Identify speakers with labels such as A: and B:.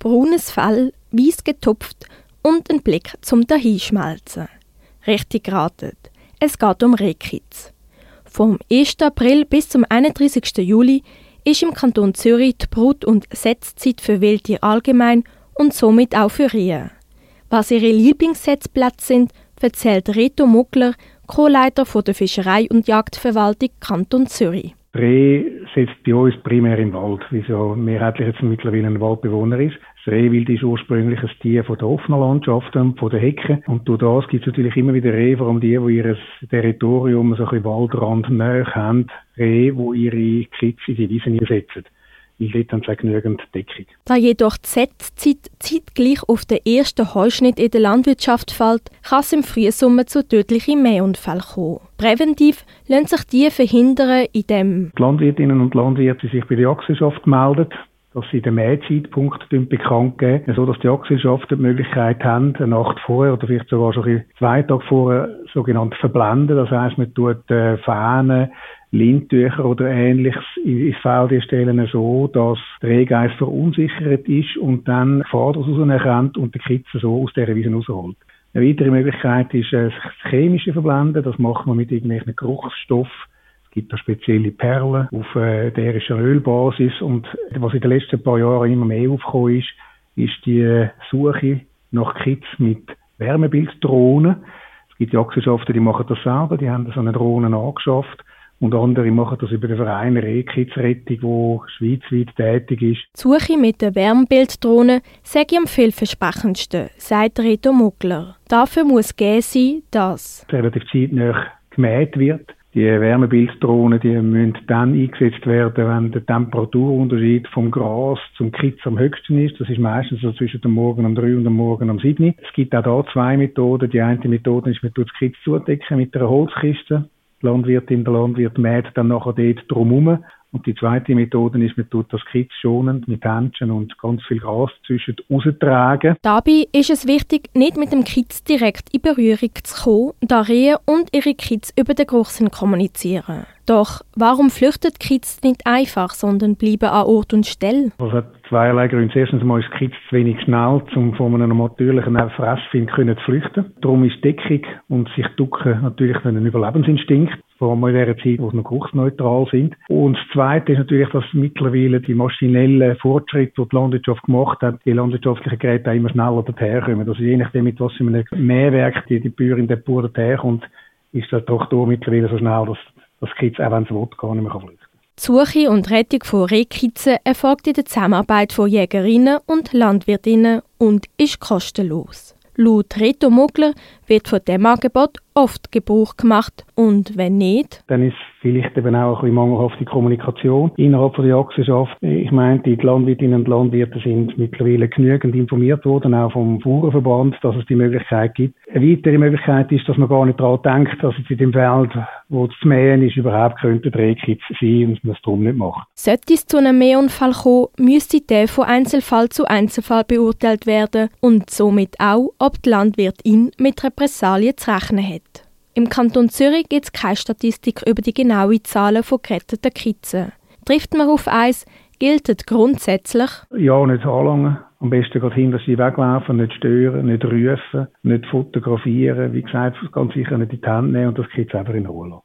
A: Braunes Fell, weiß getupft und ein Blick zum Dahinschmelzen. Richtig geraten. Es geht um Rehkitz. Vom 1. April bis zum 31. Juli ist im Kanton Zürich die Brut- und Setzzeit für Wildtiere allgemein und somit auch für Rehe. Was ihre Lieblingssetzplätze sind, erzählt Reto Muckler, Co-Leiter der Fischerei- und Jagdverwaltung Kanton Zürich.
B: Reh setzt bei uns primär im Wald, wie so mehrheitlich jetzt mittlerweile ein Waldbewohner ist. Das Rehwild ist ursprünglich ein Tier von der offenen Landschaft, von der Hecke. Und durch das gibt es natürlich immer wieder Rehe, vor allem die, die ihr Territorium so ein bisschen Waldrand näher haben, Rehe, die ihre Kitze in die Wiesen einsetzen weil dort haben sie genügend Deckung.
A: Da jedoch die Setzzeit zeitgleich auf den ersten Heuschnitt in der Landwirtschaft fällt, kann es im Frühsommer zu tödlichen Mähunfällen kommen. Präventiv lassen sich die verhindern, indem
B: die Landwirtinnen und Landwirte sich bei der Jagdgesellschaft melden, dass sie den Mähzeitpunkt bekannt geben, so dass die Jagdgesellschaften die Möglichkeit haben, eine Nacht vorher oder vielleicht sogar schon zwei Tage vorher sogenannt verblenden. Das heisst, man tut äh, Fahnen, Lindtücher oder ähnliches ins Feld stellen, so dass der Rehgeist verunsichert ist und dann Gefahr daraus erkennt und die Kitze so aus dieser Wiese rausholt. Eine weitere Möglichkeit ist äh, das chemische Verblenden. Das macht man mit irgendwelchen Geruchsstoffen. Es gibt da spezielle Perlen auf äh, ätherischer Ölbasis. Und was in den letzten paar Jahren immer mehr aufgekommen ist, ist die Suche nach Kids mit Wärmebilddrohnen. Es gibt Jagdgesellschaften, die machen das selber. Die haben so eine Drohne angeschafft und andere machen das über den Verein Rehkitzrettung, der schweizweit tätig ist.
A: Die Suche mit der Wärmebilddrohne sei am vielversprechendsten, sagt Reto Muggler. Dafür muss gegeben sein, dass
B: relativ zeitnah gemäht wird. Die Wärmebilddrohnen, die müssen dann eingesetzt werden, wenn der Temperaturunterschied vom Gras zum Kitz am höchsten ist. Das ist meistens so zwischen dem Morgen um drei und dem Morgen um sieben. Es gibt auch da zwei Methoden. Die eine Methode ist, man tut das Kitz zudecken mit einer Holzkiste. Die Landwirtin, der Landwirt mäht dann nachher dort drumherum. Und die zweite Methode ist, man tut das Kitz schonend mit Händchen und ganz viel Gras zwischen raustragen.
A: Dabei ist es wichtig, nicht mit dem Kitz direkt in Berührung zu kommen, da Rehe und ihre Kitz über den Geruchssinn kommunizieren. Doch warum flüchtet Kitz nicht einfach, sondern bleiben an Ort und Stelle?
B: Das hat zweierlei Gründe. Erstens mal ist Kitz zu wenig schnell, um von einem natürlichen Fressfind zu flüchten. Darum ist Deckung und sich ducken natürlich ein Überlebensinstinkt vor allem in der Zeit, wo sie noch geruchsneutral sind. Und das Zweite ist natürlich, dass mittlerweile die maschinellen Fortschritte, die die Landwirtschaft gemacht hat, die landwirtschaftlichen Geräte auch immer schneller dorthin Also je nachdem, mit was für Mehrwerk die, die Bäuerin der Bauer dorthin ist der Traktor mittlerweile so schnell, dass das Kitz, auch wenn es will, gar nicht mehr flüchten.
A: Die Suche und Rettung von Rehkitzen erfolgt in der Zusammenarbeit von Jägerinnen und Landwirtinnen und ist kostenlos. Laut Reto Muggler wird von dem Angebot oft Gebrauch gemacht und wenn nicht,
B: dann ist vielleicht eben auch ein bisschen mangelhafte Kommunikation innerhalb von der Jagdgesellschaft. Ich meine, die Landwirtinnen und Landwirte sind mittlerweile genügend informiert worden, auch vom Bauernverband, dass es die Möglichkeit gibt. Eine weitere Möglichkeit ist, dass man gar nicht daran denkt, dass es in dem Feld, wo es zu mähen ist, überhaupt könnte Drehkitz sein und man es darum nicht macht.
A: Sollte es zu einem Mähunfall kommen, müsste der von Einzelfall zu Einzelfall beurteilt werden und somit auch, ob die Landwirtin mit Repressalien zu rechnen hat. Im Kanton Zürich gibt es keine Statistik über die genaue Zahl von geretteten Kitzen. Trifft man auf eins, gilt es grundsätzlich?
B: Ja, nicht anlangen. Am besten gerade hinter sie weglaufen, nicht stören, nicht rufen, nicht fotografieren. Wie gesagt, ganz sicher nicht in die Hände nehmen und das Kitz einfach in Ruhe lassen.